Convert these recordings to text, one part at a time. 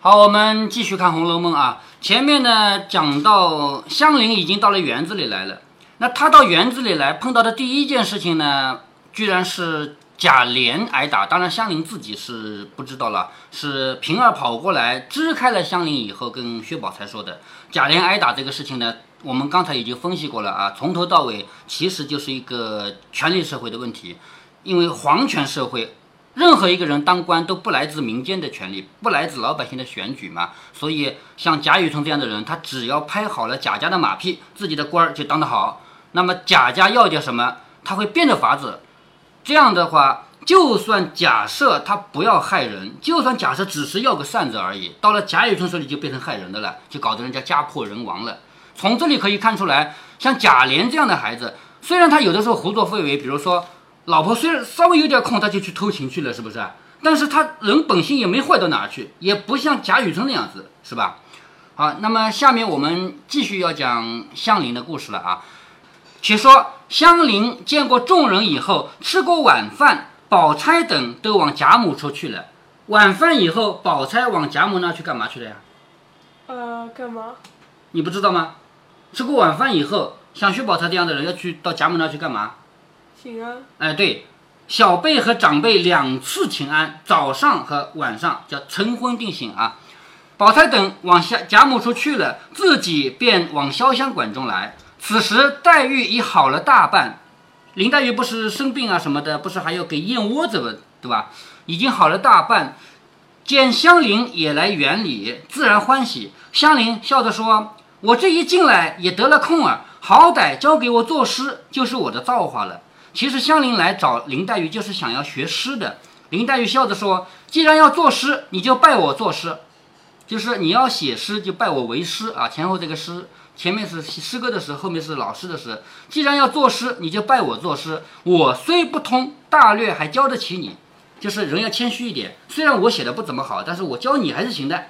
好，我们继续看《红楼梦》啊。前面呢讲到香菱已经到了园子里来了，那她到园子里来碰到的第一件事情呢，居然是贾琏挨打。当然香菱自己是不知道了，是平儿跑过来支开了香菱以后，跟薛宝钗说的。贾琏挨打这个事情呢，我们刚才已经分析过了啊，从头到尾其实就是一个权力社会的问题，因为皇权社会。任何一个人当官都不来自民间的权利，不来自老百姓的选举嘛。所以像贾雨村这样的人，他只要拍好了贾家的马屁，自己的官儿就当得好。那么贾家要点什么，他会变着法子。这样的话，就算假设他不要害人，就算假设只是要个扇子而已，到了贾雨村手里就变成害人的了，就搞得人家家破人亡了。从这里可以看出来，像贾琏这样的孩子，虽然他有的时候胡作非为，比如说。老婆虽然稍微有点空，他就去偷情去了，是不是？但是他人本性也没坏到哪去，也不像贾雨村那样子，是吧？好，那么下面我们继续要讲香菱的故事了啊。且说香菱见过众人以后，吃过晚饭，宝钗等都往贾母处去了。晚饭以后，宝钗往贾母那去干嘛去了呀？呃，干嘛？你不知道吗？吃过晚饭以后，像薛宝钗这样的人要去到贾母那去干嘛？请安，哎，对，小辈和长辈两次请安，早上和晚上叫晨昏定省啊。宝钗等往下贾母处去了，自己便往潇湘馆中来。此时黛玉已好了大半，林黛玉不是生病啊什么的，不是还要给燕窝子吗？对吧？已经好了大半，见香菱也来园里，自然欢喜。香菱笑着说：“我这一进来也得了空儿，好歹交给我作诗，就是我的造化了。”其实香菱来找林黛玉就是想要学诗的。林黛玉笑着说：“既然要作诗，你就拜我作诗，就是你要写诗就拜我为师啊。前后这个诗，前面是诗歌的诗，后面是老师的诗。既然要作诗，你就拜我作诗。我虽不通，大略还教得起你。就是人要谦虚一点，虽然我写的不怎么好，但是我教你还是行的。”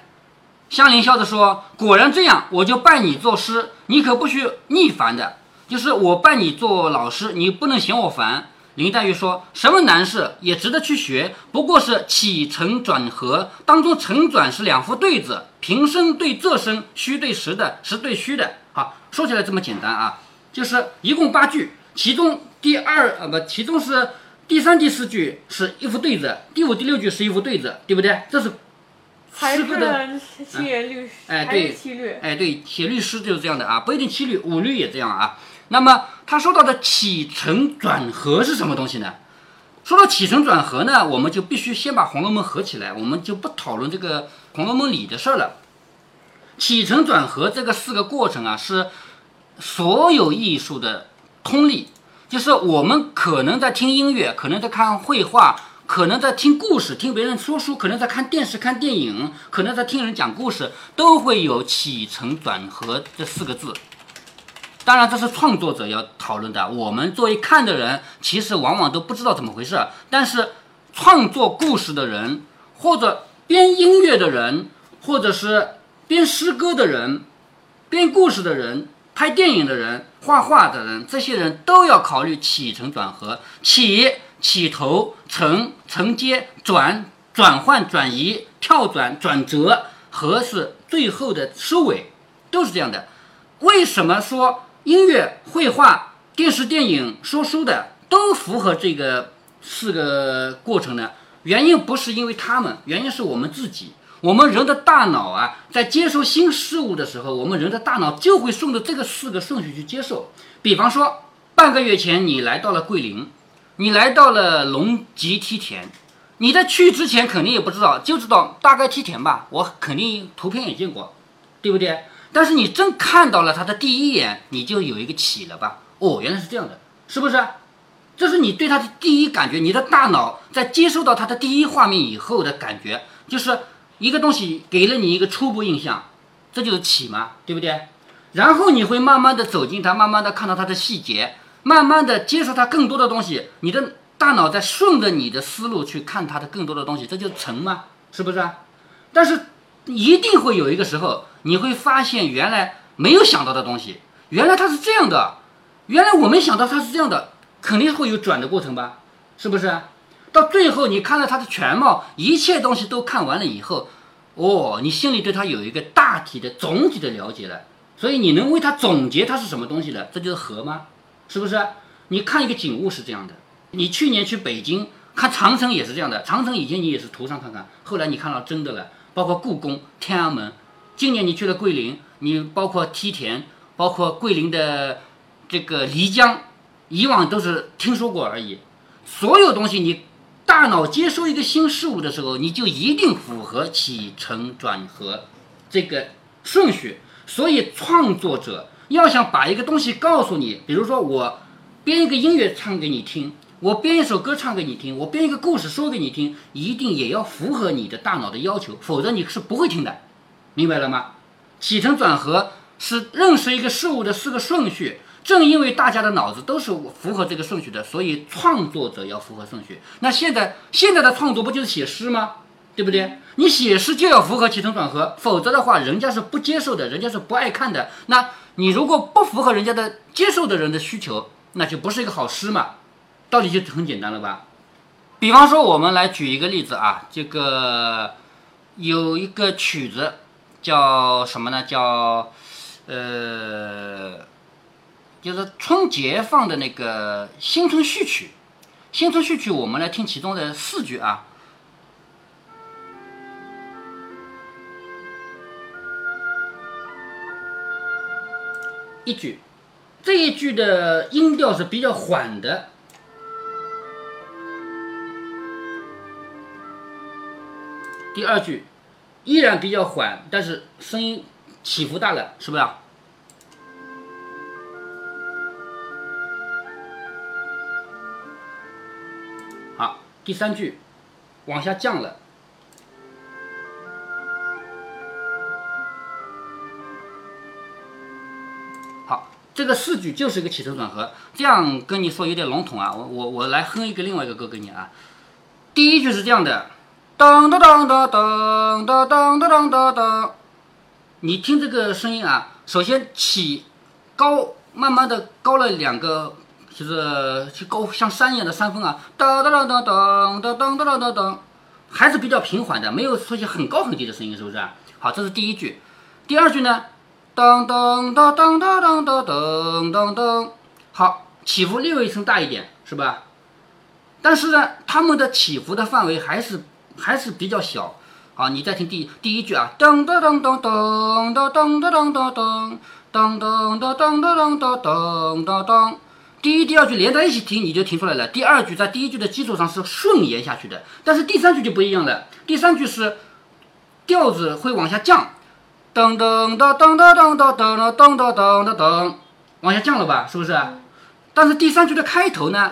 香菱笑着说：“果然这样，我就拜你作诗，你可不许逆反的。”就是我拜你做老师，你不能嫌我烦。林黛玉说什么难事也值得去学，不过是起承转合当中，承转是两副对子，平声对仄声，虚对实的，实对虚的。好，说起来这么简单啊，就是一共八句，其中第二呃不，其中是第三、第四句是一副对子，第五、第六句是一副对子，对不对？这是诗歌的七言律，哎对，七律，哎对，写律诗就是这样的啊，不一定七律，五律也这样啊。那么他说到的起承转合是什么东西呢？说到起承转合呢，我们就必须先把《红楼梦》合起来，我们就不讨论这个《红楼梦》里的事儿了。起承转合这个四个过程啊，是所有艺术的通例，就是我们可能在听音乐，可能在看绘画，可能在听故事，听别人说书，可能在看电视、看电影，可能在听人讲故事，都会有起承转合这四个字。当然，这是创作者要讨论的。我们作为看的人，其实往往都不知道怎么回事。但是，创作故事的人，或者编音乐的人，或者是编诗歌的人、编故事的人、拍电影的人、画画的人，这些人都要考虑起承转合。起起头，承承接，转转换转移，跳转转折，和是最后的收尾，都是这样的。为什么说？音乐、绘画、电视、电影、说书的都符合这个四个过程呢？原因不是因为他们，原因是我们自己。我们人的大脑啊，在接受新事物的时候，我们人的大脑就会顺着这个四个顺序去接受。比方说，半个月前你来到了桂林，你来到了龙脊梯田，你在去之前肯定也不知道，就知道大概梯田吧，我肯定图片也见过，对不对？但是你真看到了他的第一眼，你就有一个起了吧？哦，原来是这样的，是不是？这是你对他的第一感觉。你的大脑在接收到他的第一画面以后的感觉，就是一个东西给了你一个初步印象，这就是起嘛，对不对？然后你会慢慢的走进他，慢慢的看到他的细节，慢慢的接受他更多的东西。你的大脑在顺着你的思路去看他的更多的东西，这就是成嘛，是不是？但是一定会有一个时候。你会发现，原来没有想到的东西，原来它是这样的，原来我没想到它是这样的，肯定会有转的过程吧？是不是？到最后你看了它的全貌，一切东西都看完了以后，哦，你心里对它有一个大体的总体的了解了，所以你能为它总结它是什么东西了，这就是和吗？是不是？你看一个景物是这样的，你去年去北京看长城也是这样的，长城以前你也是图上看看，后来你看到真的了，包括故宫、天安门，今年你去了桂林，你包括梯田，包括桂林的这个漓江，以往都是听说过而已，所有东西你。大脑接收一个新事物的时候，你就一定符合起承转合这个顺序。所以创作者要想把一个东西告诉你，比如说我编一个音乐唱给你听，我编一首歌唱给你听，我编一个故事说给你听，一定也要符合你的大脑的要求，否则你是不会听的。明白了吗？起承转合是认识一个事物的四个顺序。正因为大家的脑子都是符合这个顺序的，所以创作者要符合顺序。那现在现在的创作不就是写诗吗？对不对？你写诗就要符合起承转合，否则的话，人家是不接受的，人家是不爱看的。那你如果不符合人家的接受的人的需求，那就不是一个好诗嘛。道理就很简单了吧？比方说，我们来举一个例子啊，这个有一个曲子叫什么呢？叫呃。就是春节放的那个《新春序曲》，《新春序曲》，我们来听其中的四句啊。一句，这一句的音调是比较缓的。第二句，依然比较缓，但是声音起伏大了，是不是？好第三句往下降了，好，这个四句就是一个起承转合。这样跟你说有点笼统啊，我我我来哼一个另外一个歌给你啊。第一句是这样的，噔噔噔噔噔噔噔噔噔噔，你听这个声音啊，首先起高，慢慢的高了两个。就是去高像山一样的山峰啊，噔噔噔噔噔噔噔噔噔噔，还是比较平缓的，没有出现很高很低的声音，是不是？好，这是第一句。第二句呢，噔噔噔噔噔噔噔噔噔，好，起伏略微声大一点，是吧？但是呢，它们的起伏的范围还是还是比较小。好，你再听第第一句啊，噔噔噔噔噔噔噔噔噔噔噔噔噔噔噔噔噔噔噔。第一、第二句连在一起听，你就听出来了。第二句在第一句的基础上是顺延下去的，但是第三句就不一样了。第三句是调子会往下降，噔噔噔噔噔噔噔噔噔噔噔噔，往下降了吧？是不是？但是第三句的开头呢，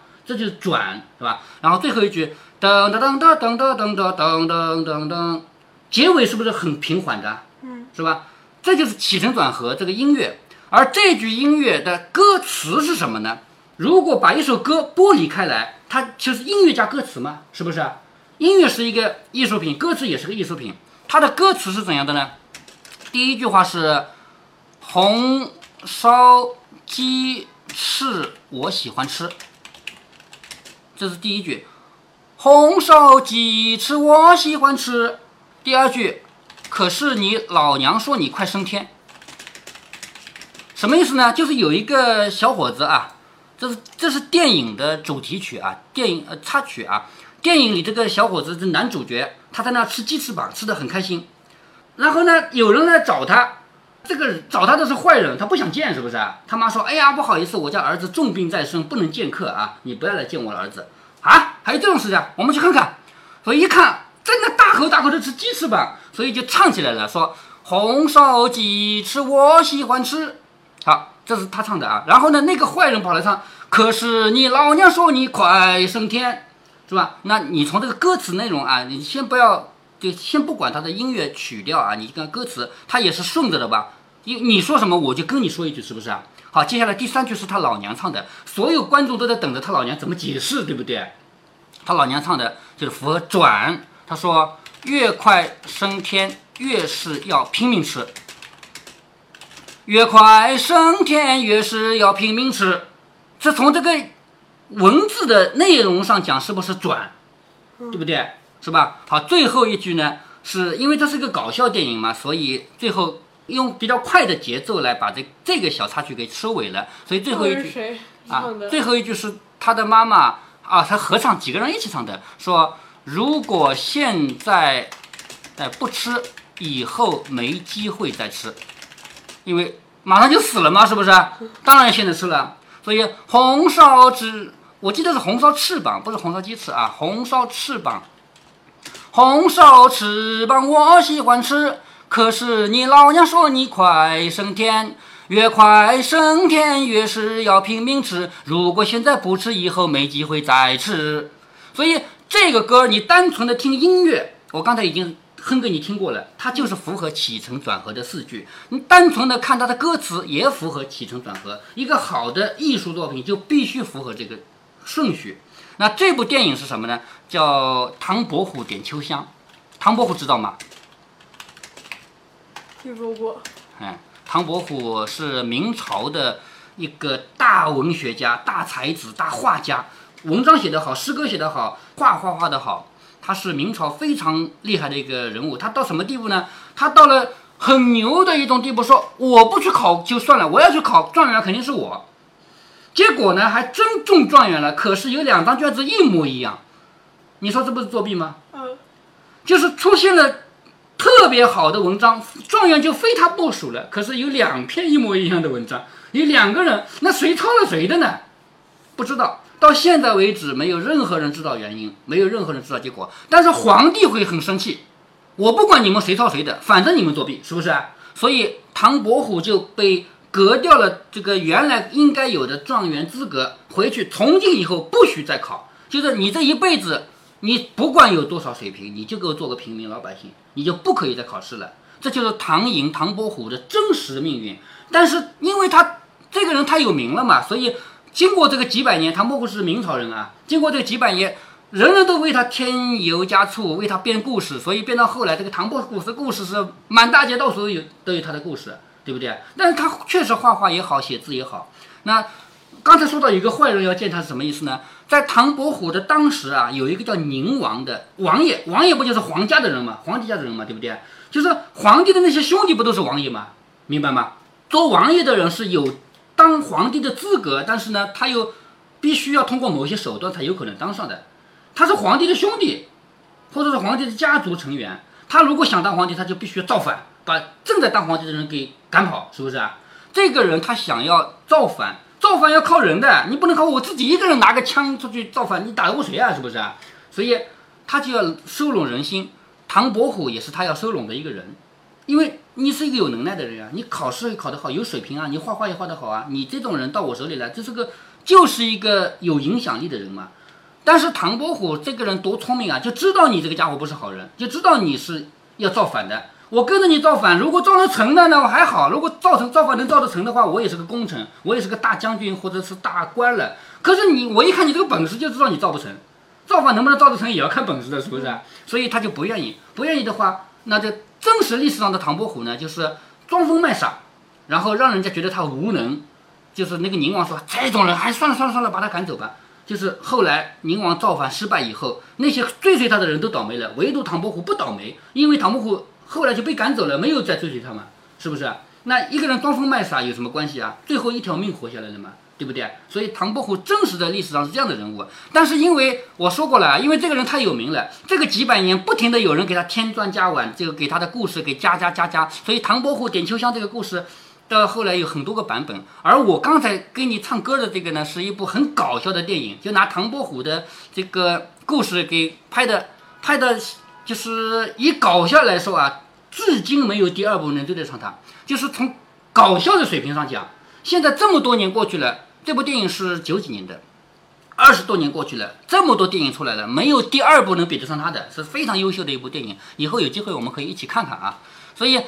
这就是转，是吧？然后最后一句噔噔噔噔噔噔噔噔噔噔噔，结尾是不是很平缓的？嗯，是吧？这就是起承转合这个音乐，而这句音乐的歌词是什么呢？如果把一首歌剥离开来，它就是音乐加歌词嘛，是不是？音乐是一个艺术品，歌词也是个艺术品。它的歌词是怎样的呢？第一句话是“红烧鸡翅我喜欢吃”，这是第一句。红烧鸡翅我喜欢吃。第二句，可是你老娘说你快升天，什么意思呢？就是有一个小伙子啊。这是这是电影的主题曲啊，电影呃插曲啊。电影里这个小伙子是男主角，他在那吃鸡翅膀，吃的很开心。然后呢，有人来找他，这个找他的是坏人，他不想见，是不是？他妈说：“哎呀，不好意思，我家儿子重病在身，不能见客啊，你不要来见我儿子啊。”还有这种事情，我们去看看。所以一看，真的大口大口的吃鸡翅膀，所以就唱起来了，说：“红烧鸡翅我喜欢吃。”好。这是他唱的啊，然后呢，那个坏人跑来唱，可是你老娘说你快升天，是吧？那你从这个歌词内容啊，你先不要就先不管它的音乐曲调啊，你看歌词，它也是顺着的吧？你你说什么我就跟你说一句，是不是啊？好，接下来第三句是他老娘唱的，所有观众都在等着他老娘怎么解释，对不对？他老娘唱的就是符合转，他说越快升天越是要拼命吃，越快升天越是要拼命吃，这从这个文字的内容上讲是不是转？对不对？是吧？好，最后一句呢，是因为这是个搞笑电影嘛，所以最后用比较快的节奏来把这这个小插曲给收尾了。所以最后一句谁啊？最后一句是他的妈妈啊，他合唱几个人一起唱的，说如果现在哎不吃，以后没机会再吃，因为马上就死了嘛，是不是？当然现在吃了。所以红烧翅，我记得是红烧翅膀，不是红烧鸡翅啊，红烧翅膀。红烧翅膀我喜欢吃，可是你老娘说你快升天，越快升天越是要拼命吃。如果现在不吃，以后没机会再吃。所以这个歌你单纯的听音乐，我刚才已经哼给你听过了，它就是符合起承转合的四句。你单纯的看它的歌词也符合起承转合。一个好的艺术作品就必须符合这个顺序。那这部电影是什么呢？叫《唐伯虎点秋香》。唐伯虎知道吗？听说过，哎，唐伯虎是明朝的一个大文学家、大才子、大画家，文章写得好，诗歌写得好，画画画得好。他是明朝非常厉害的一个人物。他到什么地步呢？他到了很牛的一种地步，说我不去考就算了，我要去考状元肯定是我。结果呢，还真中状元了。可是有两张卷子一模一样，你说这不是作弊吗？嗯，就是出现了特别好的文章，状元就非他莫属了。可是有两篇一模一样的文章，有两个人，那谁抄了谁的呢？不知道，到现在为止没有任何人知道原因，没有任何人知道结果。但是皇帝会很生气，我不管你们谁抄谁的，反正你们作弊，是不是啊？所以唐伯虎就被革掉了这个原来应该有的状元资格，回去从今以后不许再考，就是你这一辈子。你不管有多少水平，你就给我做个平民老百姓，你就不可以再考试了。这就是唐寅、唐伯虎的真实命运。但是因为他这个人太有名了嘛，所以经过这个几百年，唐伯虎是明朝人啊，经过这几百年，人人都为他添油加醋，为他编故事，所以编到后来，这个唐伯虎的故事是满大街到处都有都有他的故事，对不对？但是他确实画画也好，写字也好。那刚才说到有个坏人要见他是什么意思呢？在唐伯虎的当时啊，有一个叫宁王的王爷，王爷不就是皇家的人嘛，皇帝家的人嘛，对不对？就是皇帝的那些兄弟不都是王爷吗？明白吗？做王爷的人是有当皇帝的资格，但是呢，他又必须要通过某些手段才有可能当上的。他是皇帝的兄弟，或者是皇帝的家族成员，他如果想当皇帝，他就必须造反，把正在当皇帝的人给赶跑，是不是啊？这个人他想要造反。造反要靠人的，你不能靠我自己一个人拿个枪出去造反，你打得过谁啊？是不是啊？所以他就要收拢人心。唐伯虎也是他要收拢的一个人，因为你是一个有能耐的人啊，你考试考得好，有水平啊，你画画也画得好啊，你这种人到我手里来，这是个就是一个有影响力的人嘛。但是唐伯虎这个人多聪明啊，就知道你这个家伙不是好人，就知道你是要造反的。我跟着你造反，如果造得成了呢，我还好；如果造成造反能造得成的话，我也是个功臣，我也是个大将军或者是大官了。可是你，我一看你这个本事，就知道你造不成。造反能不能造得成，也要看本事的，是不是？所以他就不愿意。不愿意的话，那这真实历史上的唐伯虎呢，就是装疯卖傻，然后让人家觉得他无能。就是那个宁王说，这种人，还算了算了算了，把他赶走吧。就是后来宁王造反失败以后，那些追随他的人都倒霉了，唯独唐伯虎不倒霉，因为唐伯虎。后来就被赶走了，没有再追随他嘛，是不是？那一个人装疯卖傻有什么关系啊？最后一条命活下来了嘛，对不对？所以唐伯虎真实的历史上是这样的人物，但是因为我说过了，因为这个人太有名了，这个几百年不停的有人给他添砖加瓦，这个给他的故事给加加加加，所以唐伯虎点秋香这个故事到后来有很多个版本。而我刚才给你唱歌的这个呢，是一部很搞笑的电影，就拿唐伯虎的这个故事给拍的拍的。就是以搞笑来说啊，至今没有第二部能对得上它。就是从搞笑的水平上讲，现在这么多年过去了，这部电影是九几年的，二十多年过去了，这么多电影出来了，没有第二部能比得上它的，是非常优秀的一部电影。以后有机会我们可以一起看看啊。所以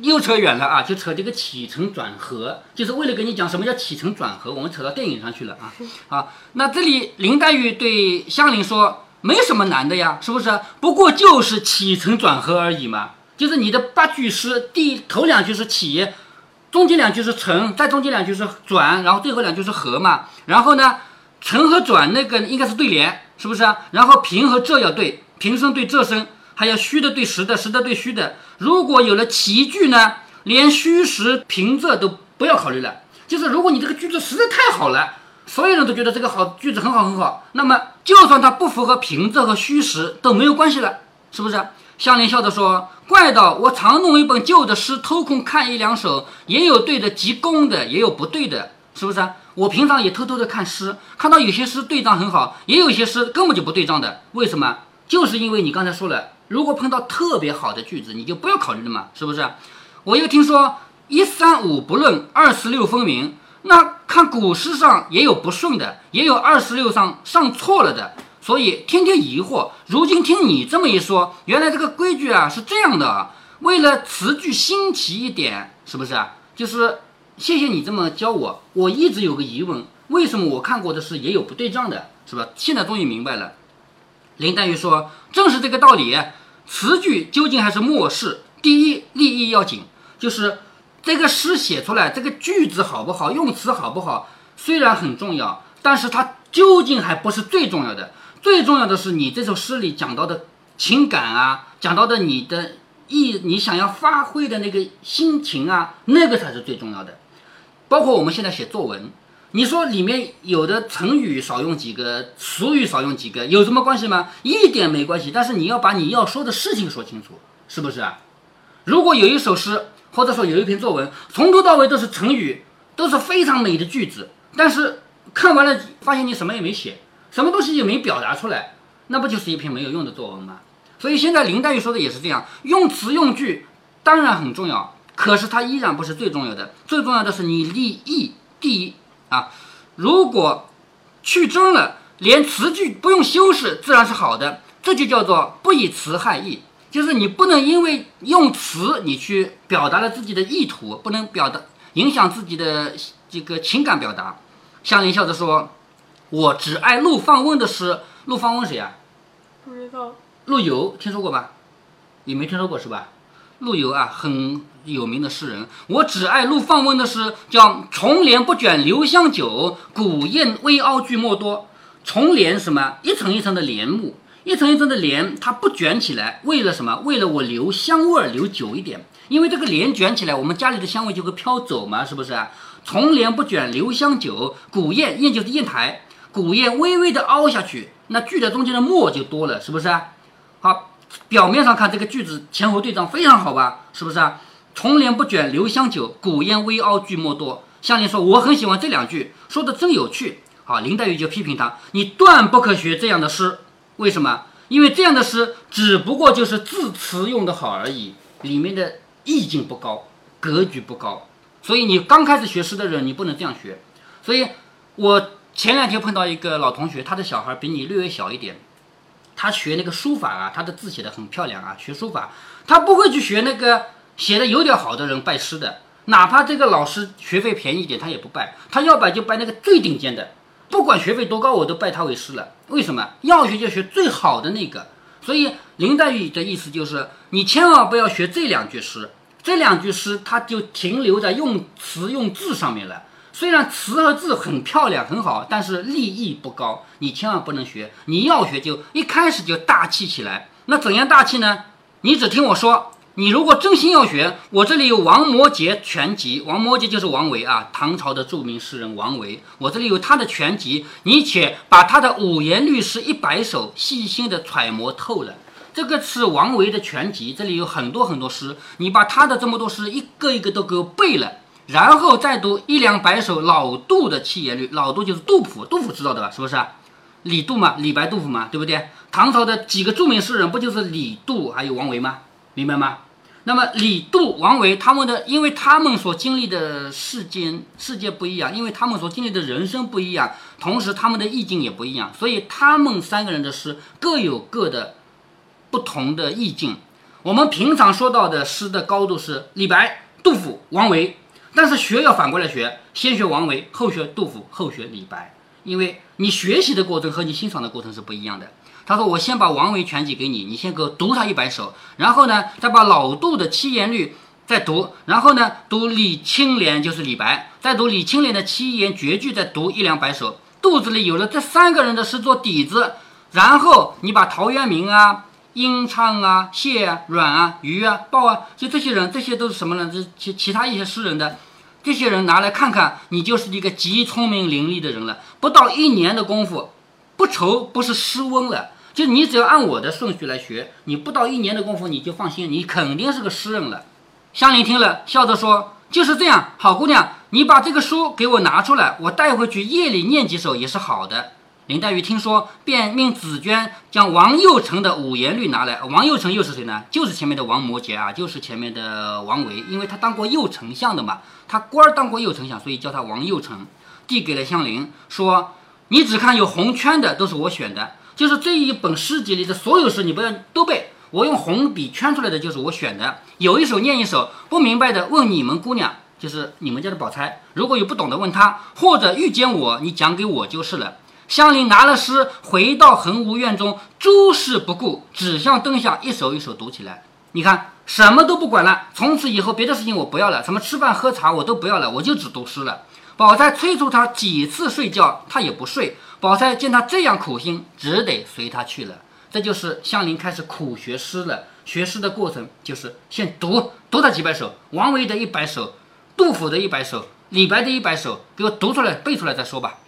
又扯远了啊，就扯这个起承转合，就是为了跟你讲什么叫起承转合，我们扯到电影上去了啊。好，那这里林黛玉对香菱说，没什么难的呀，是不是？不过就是起承转合而已嘛，就是你的八句诗，第头两句是起。中间两句是承，再中间两句是转，然后最后两句是合嘛。然后呢，承和转那个应该是对联，是不是？然后平和仄要对，平声对仄声，还有虚的对实的，实的对虚的。如果有了齐句呢，连虚实平仄都不要考虑了。就是如果你这个句子实在太好了，所有人都觉得这个好句子很好很好，那么就算它不符合平仄和虚实都没有关系了，是不是？香菱笑着说。怪道我常弄一本旧的诗，偷空看一两首，也有对的极工的，也有不对的，是不是？我平常也偷偷的看诗，看到有些诗对仗很好，也有些诗根本就不对仗的。为什么？就是因为你刚才说了，如果碰到特别好的句子，你就不要考虑了嘛，是不是？我又听说一三五不论，二十六分明，那看古诗上也有不顺的，也有二十六上上错了的。所以天天疑惑，如今听你这么一说，原来这个规矩啊是这样的啊。为了词句新奇一点，是不是啊？就是谢谢你这么教我。我一直有个疑问，为什么我看过的诗也有不对仗的，是吧？现在终于明白了。林黛玉说：“正是这个道理，词句究竟还是末事。第一，立意要紧，就是这个诗写出来，这个句子好不好，用词好不好，虽然很重要，但是它究竟还不是最重要的。”最重要的是，你这首诗里讲到的情感啊，讲到的你的意，你想要发挥的那个心情啊，那个才是最重要的。包括我们现在写作文，你说里面有的成语少用几个，俗语少用几个，有什么关系吗？一点没关系。但是你要把你要说的事情说清楚，是不是啊？如果有一首诗，或者说有一篇作文，从头到尾都是成语，都是非常美的句子，但是看完了发现你什么也没写。什么东西也没表达出来，那不就是一篇没有用的作文吗？所以现在林黛玉说的也是这样，用词用句当然很重要，可是它依然不是最重要的。最重要的是你立意第一啊。如果去争了，连词句不用修饰，自然是好的。这就叫做不以词害意，就是你不能因为用词你去表达了自己的意图，不能表达影响自己的这个情感表达。香菱笑着说。我只爱陆放翁的诗。陆放翁谁啊？不知道。陆游听说过吧？你没听说过是吧？陆游啊，很有名的诗人。我只爱陆放翁的诗，叫“重帘不卷留香久，古砚微凹句墨多”。重帘什么？一层一层的帘幕，一层一层的帘，它不卷起来，为了什么？为了我留香味儿留久一点。因为这个帘卷起来，我们家里的香味就会飘走嘛，是不是啊？重帘不卷留香久，古砚砚就是砚台。古砚微微的凹下去，那句的中间的墨就多了，是不是啊？好，表面上看这个句子前后对仗非常好吧？是不是啊？重帘不卷留香久，古砚微凹句墨多。香菱说我很喜欢这两句，说的真有趣。好，林黛玉就批评他，你断不可学这样的诗。为什么？因为这样的诗只不过就是字词用的好而已，里面的意境不高，格局不高。所以你刚开始学诗的人，你不能这样学。所以，我。前两天碰到一个老同学，他的小孩比你略微小一点，他学那个书法啊，他的字写的很漂亮啊，学书法，他不会去学那个写的有点好的人拜师的，哪怕这个老师学费便宜一点，他也不拜，他要拜就拜那个最顶尖的，不管学费多高，我都拜他为师了。为什么？要学就学最好的那个。所以林黛玉的意思就是，你千万不要学这两句诗，这两句诗它就停留在用词用字上面了。虽然词和字很漂亮很好，但是立意不高，你千万不能学。你要学就一开始就大气起来。那怎样大气呢？你只听我说。你如果真心要学，我这里有王摩诘全集。王摩诘就是王维啊，唐朝的著名诗人王维。我这里有他的全集，你且把他的五言律诗一百首细心的揣摩透了。这个是王维的全集，这里有很多很多诗，你把他的这么多诗一个一个都给我背了。然后再读一两百首老杜的七言律，老杜就是杜甫，杜甫知道的吧？是不是？李杜嘛，李白、杜甫嘛，对不对？唐朝的几个著名诗人不就是李杜还有王维吗？明白吗？那么李杜王维他们的，因为他们所经历的世间世界不一样，因为他们所经历的人生不一样，同时他们的意境也不一样，所以他们三个人的诗各有各的不同的意境。我们平常说到的诗的高度是李白、杜甫、王维，但是学要反过来学，先学王维，后学杜甫，后学李白，因为你学习的过程和你欣赏的过程是不一样的。他说：“我先把王维全集给你，你先给我读他一百首，然后呢，再把老杜的七言律再读，然后呢，读李青莲就是李白，再读李青莲的七言绝句，再读一两百首。肚子里有了这三个人的诗做底子，然后你把陶渊明啊、殷昌啊、谢啊、阮啊、虞啊、鲍啊，就这些人，这些都是什么呢？这其其他一些诗人的这些人拿来看看，你就是一个极聪明伶俐的人了。不到一年的功夫，不愁不是诗翁了。”就你只要按我的顺序来学，你不到一年的功夫，你就放心，你肯定是个诗人了。香菱听了，笑着说：“就是这样，好姑娘，你把这个书给我拿出来，我带回去夜里念几首也是好的。”林黛玉听说，便命紫娟将王佑成的五言律拿来。王佑成又是谁呢？就是前面的王摩诘啊，就是前面的王维，因为他当过右丞相的嘛，他官儿当过右丞相，所以叫他王佑成。递给了香菱，说：“你只看有红圈的，都是我选的。”就是这一本诗集里的所有诗，你不要都背。我用红笔圈出来的就是我选的，有一首念一首，不明白的问你们姑娘，就是你们家的宝钗。如果有不懂的问她，或者遇见我，你讲给我就是了。香菱拿了诗回到恒芜院中，诸事不顾，只向灯下一首一首读起来。你看什么都不管了，从此以后别的事情我不要了，什么吃饭喝茶我都不要了，我就只读诗了。宝钗催促他几次睡觉，他也不睡。宝钗见他这样苦心，只得随他去了。这就是香菱开始苦学诗了。学诗的过程就是先读读他几百首，王维的一百首，杜甫的一百首，李白的一百首，给我读出来背出来再说吧。